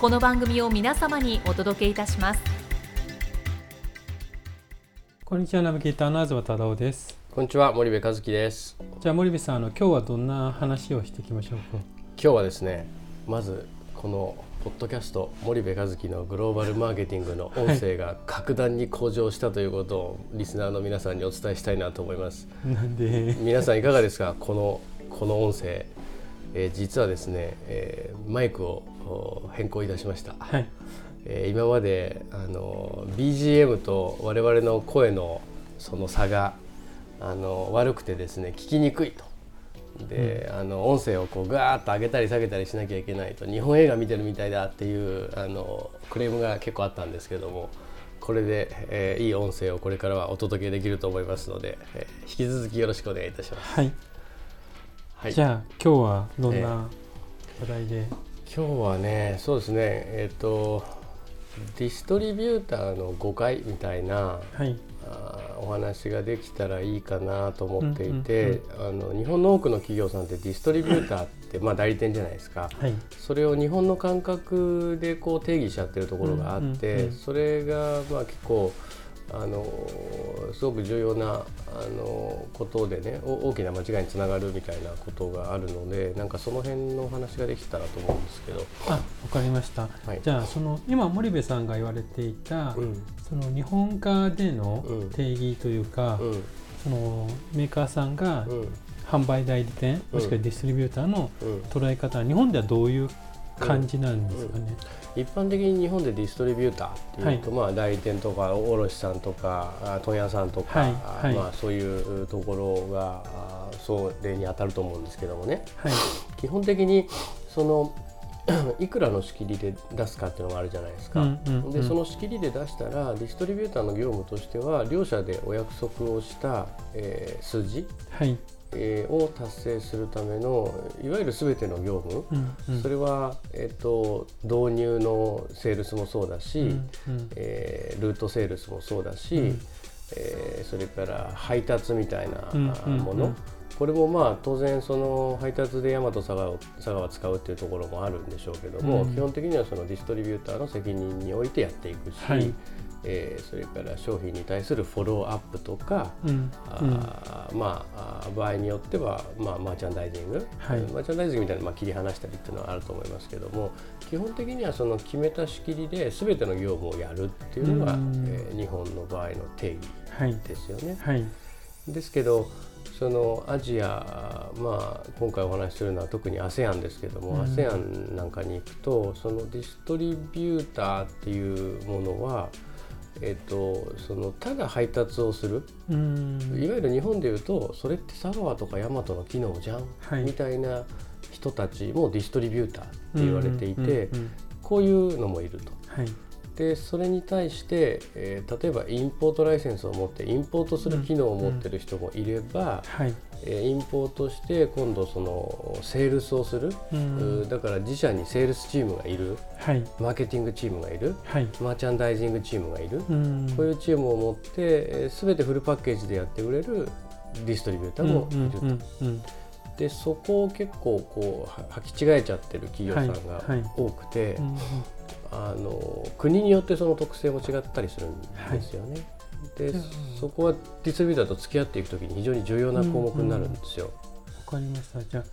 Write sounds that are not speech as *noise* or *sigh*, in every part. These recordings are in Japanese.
この番組を皆様にお届けいたします。こんにちはナビゲーターの東忠夫です。こんにちは森部和樹です。じゃあ森部さんあの今日はどんな話をしていきましょうか？今日はですねまずこのポッドキャスト森部和樹のグローバルマーケティングの音声が格段に向上したということをリスナーの皆さんにお伝えしたいなと思います。なんで？皆さんいかがですか？このこの音声、えー実はですね、えーマイクをお変更いたしました、はい。えー今まであの BGM と我々の声のその差があの悪くてですね聞きにくいと。で、あの音声をこうガーッと上げたり下げたりしなきゃいけないと。日本映画見てるみたいだっていうあのクレームが結構あったんですけどもこれで、えーいい音声をこれからはお届けできると思いますので、えー引き続きよろしくお願いいたします。はい、はい、じゃあ今日はどんな話題で、今日はねそうですね。えっ、とディストリビューターの誤解みたいなはい。あーお話ができたらいいかなと思っていうんて、あの日本の多くの企業さんってディストリビューターって、まあ、代理店じゃないですか。はい。それを日本の感覚でこう定義しちゃってるところがあって、それがまあ結構あのすごく重要なあのことでねお大きな間違いにつながるみたいなことがあるのでなんかその辺のお話ができたらと思うんですけど。あわかりました、はい。じゃあその今森部さんが言われていた、うん。その日本化でのうん。定義というか、うん。そのメーカーさんがうん。販売代理店、もしくはディストリビューターのうん。捉え方は日本ではどういう感じなんですかね、一般的に日本でディストリビューターっていうと、まあ、代理店とか卸さんとかあ問屋さんとか、はい。はい。あまあ、そういうところがあそれに当たると思うんですけどもね。はい。基本的にその *clears throat* いくらの仕切りで出すかっていうのがあるじゃないですか。でその仕切りで出したらディストリビューターの業務としては両者でお約束をした、えー数字、はい。えーを達成するためのいわゆる全ての業務、うんうん。それは、えっと導入のセールスもそうだし、うんうん。えールートセールスもそうだし、うん。えーそれから配達みたいなもの、うんこれもまあ当然その配達でヤマト佐川を使うっていうところもあるんでしょうけども、うん。基本的にはそのディストリビューターの責任においてやっていくし、はい。えーそれから商品に対するフォローアップとか、うん。あまあ場合によっては、まあ、マーチャンダイジング、はい。マーチャンダイジングみたいな、まあ、切り離したりっていうのはあると思いますけども基本的にはその決めた仕切りで全ての業務をやるっていうのが、うん。えー日本の場合の定義はい。ですよね。はいですけどそのアジア、まあ、今回お話しするのは特に ASEAN ですけども、うん。ASEAN なんかに行くとそのディストリビューターっていうものは、えっと、そのただ配達をする。うん。いわゆる日本でいうとそれって佐川とか大和の機能じゃん、はい。みたいな人たちもディストリビューターって言われていて、こういうのもいると。はいでそれに対して、えー例えばインポートライセンスを持ってインポートする機能を持ってる人もいれば、はい。えーインポートして今度そのセールスをする、うんだから自社にセールスチームがいる。はい。マーケティングチームがいる。はい。マーチャンダイジングチームがいる、うんこういうチームを持って、えー全てフルパッケージでやってくれるディストリビューターもいると。うんうんうん。でそこを結構こうは履き違えちゃってる企業さんがはい。はい。多くて、うんうんあの国によってその特性も違ったりするんですよね。でうんそこはディストリビューターと付き合っていくときに非常に重要な項目になるんですよ。わかりました。じゃあ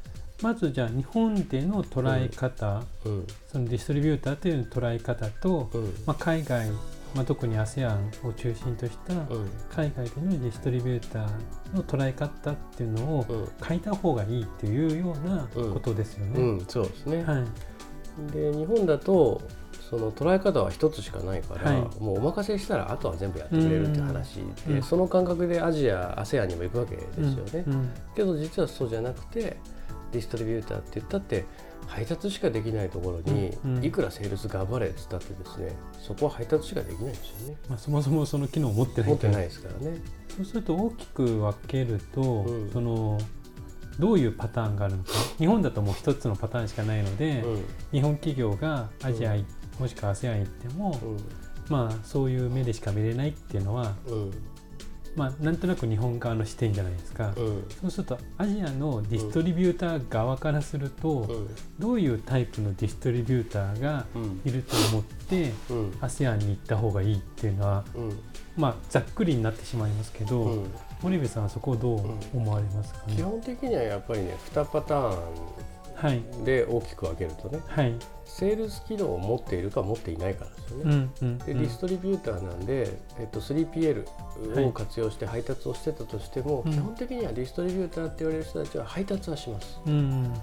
まずじゃあ日本での捉え方、うん。そのディストリビューターという捉え方と、うん。まあ、海外、まあ、特に ASEAN を中心としたうん。海外でのディストリビューターの捉え方っていうのをうん。変えた方がいいっていうようなことですよね。うん、そうですね、はい、で日本だとその捉え方は一つしかないから、はい。もうお任せしたらあとは全部やってくれるっていう話で、うんその感覚でアジア ASEAN にも行くわけですよね、うんうんけど実はそうじゃなくてディストリビューターって言ったって配達しかできないところに、いくらセールス頑張れっつったってですねそこは配達しかできないんですよね。まあ、そもそもその機能を持ってない持ってないですからね。そうすると大きく分けると、うん。そのどういうパターンがあるのか。日本だともう一つのパターンしかないので、うん。日本企業がアジア、もしくは ASEAN 行っても、まあそういう目でしか見れないっていうのは、うん。まあ、なんとなく日本側の視点じゃないですか、うん。そうするとアジアのディストリビューター側からすると、うん。どういうタイプのディストリビューターがうん。いると思ってうん。ASEAN に行った方がいいっていうのはうん。まあざっくりになってしまいますけど、うん。森部さんはそこをどう思われますかね、基本的にはやっぱりね2パターはいンで大きく分けるとねはい。セールス機能を持っているか持っていないかなんですようね。んうん。でディストリビューターなんで、えっと、3PL を活用して配達をしてたとしても、うん。基本的にはディストリビューターって言われる人たちは配達はします。うんうん。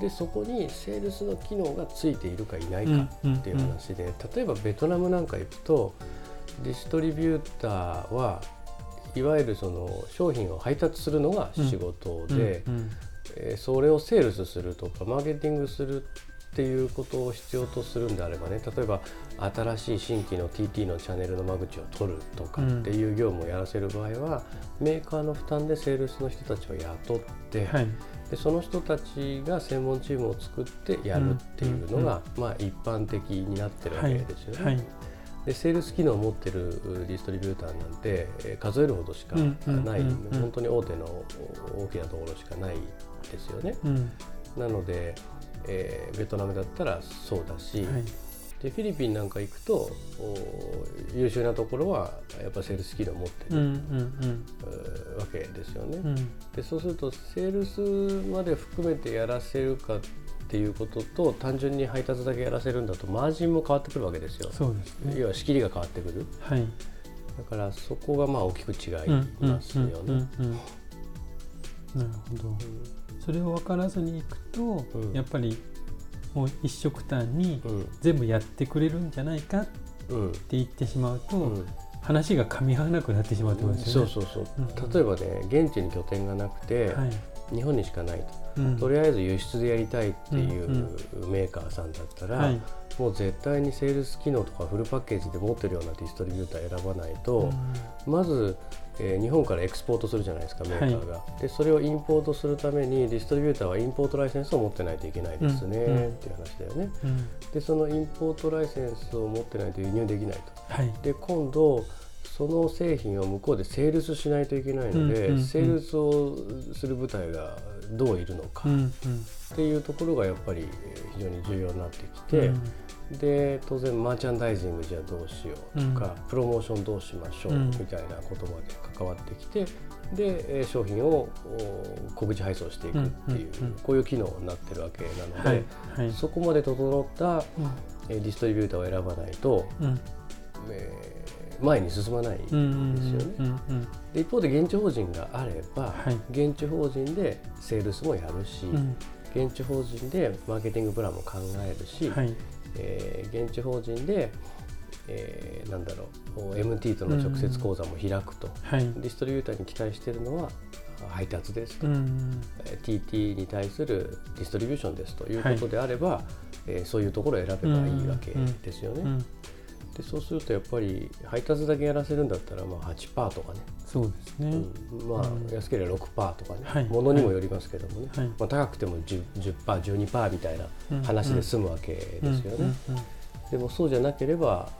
でそこにセールスの機能がついているかいないかうんっていう話で、例えばベトナムなんか行くとディストリビューターはいわゆるその商品を配達するのが仕事で、うんうんえーそれをセールスするとかマーケティングするっていうことを必要とするんであればね例えば新しい新規の TT のチャンネルの間口を取るとかっていう業務をやらせる場合は、メーカーの負担でセールスの人たちを雇って、はい。でその人たちが専門チームを作ってやるっていうのが、まあ、一般的になってるわけですよね。はいでセールス機能を持ってるディストリビューターなんてえー数えるほどしかない、本当に大手の大きなところしかないですよね。うんなので、えーベトナムだったらそうだし、はいでフィリピンなんか行くとお優秀なところはやっぱセールス機能を持ってる、わけですよね。うんうんでそうするとセールスまで含めてやらせるかっていうことと単純に配達だけやらせるんだとマージンも変わってくるわけですよ。そうですね。要は仕切りが変わってくる。はい。だからそこがまあ大きく違いますよね。うんうんうんうん。なるほど。それを分からずにいくと、うん。やっぱりもう一色単にうん。全部やってくれるんじゃないかってうん。言ってしまうと、うん。話が噛み合わなくなってしまうってことですよね。そうそうそう、うん。例えばね現地に拠点がなくて、はい日本にしかないと、うん。とりあえず輸出でやりたいっていううんメーカーさんだったら、はい。もう絶対にセールス機能とかフルパッケージで持ってるようなディストリビューター選ばないと、まず、えー日本からエクスポートするじゃないですかメーカーが、でそれをインポートするためにディストリビューターはインポートライセンスを持ってないといけないですね、うんうん。っていう話だよね。うん。でそのインポートライセンスを持ってないと輸入できないと。はい。で今度その製品を向こうでセールスしないといけないので、うんうんうん。セールスをする部隊がどういるのかうんうん。っていうところがやっぱりえー非常に重要になってきて、で当然マーチャンダイジングじゃあどうしようとか、プロモーションどうしましょううん。みたいなことまで関わってきてでえー商品をお小口配送していくっていう、うんうんうん。こういう機能になってるわけなので、はいはい。そこまで整ったえーディストリビューターを選ばないと、うん。えー前に進まないですようんうんね。うんうん。で一方で現地法人があれば、はい。現地法人でセールスもやるし、うん。現地法人でマーケティングプランも考えるし、はい。えー現地法人で、えーなんだろう MT との直接講座も開くと、はい。ディストリビューターに期待しているのはあ配達ですと、うんえー TT に対するディストリビューションですということであれば、えーそういうところを選べばいいわけですよね。うんでそうするとやっぱり配達だけやらせるんだったらまあ8%とかね、そうですね、うん。まあうん。安ければ6%とかね、はい。ものにもよりますけどもね、はい。まあ、高くても 10%, 10% 12%みたいな話で済むわけですよね。でもそうじゃなければ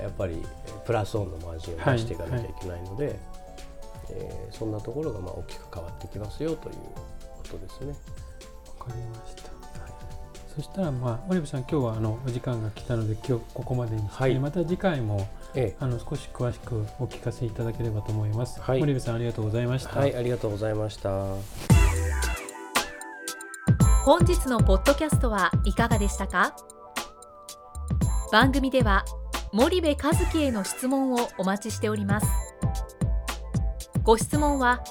やっぱりプラスオンのマージンを出していかなきゃいけないので、えーそんなところがまあ大きく変わってきますよということですね。わかりました。そしたら、まあ、オリブさん、今日はあのお時間が来たので、今日ここまでにして、はいまた次回もえあの少し詳しくお聞かせいただければと思います。はいオリブさん、ありがとうございました。えはい、ありがとうございました。本日のポッドキャストはいかがでしたか？番組では森部和樹への質問をお待ちしておりますご質問は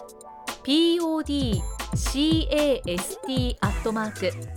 podcast アットマーク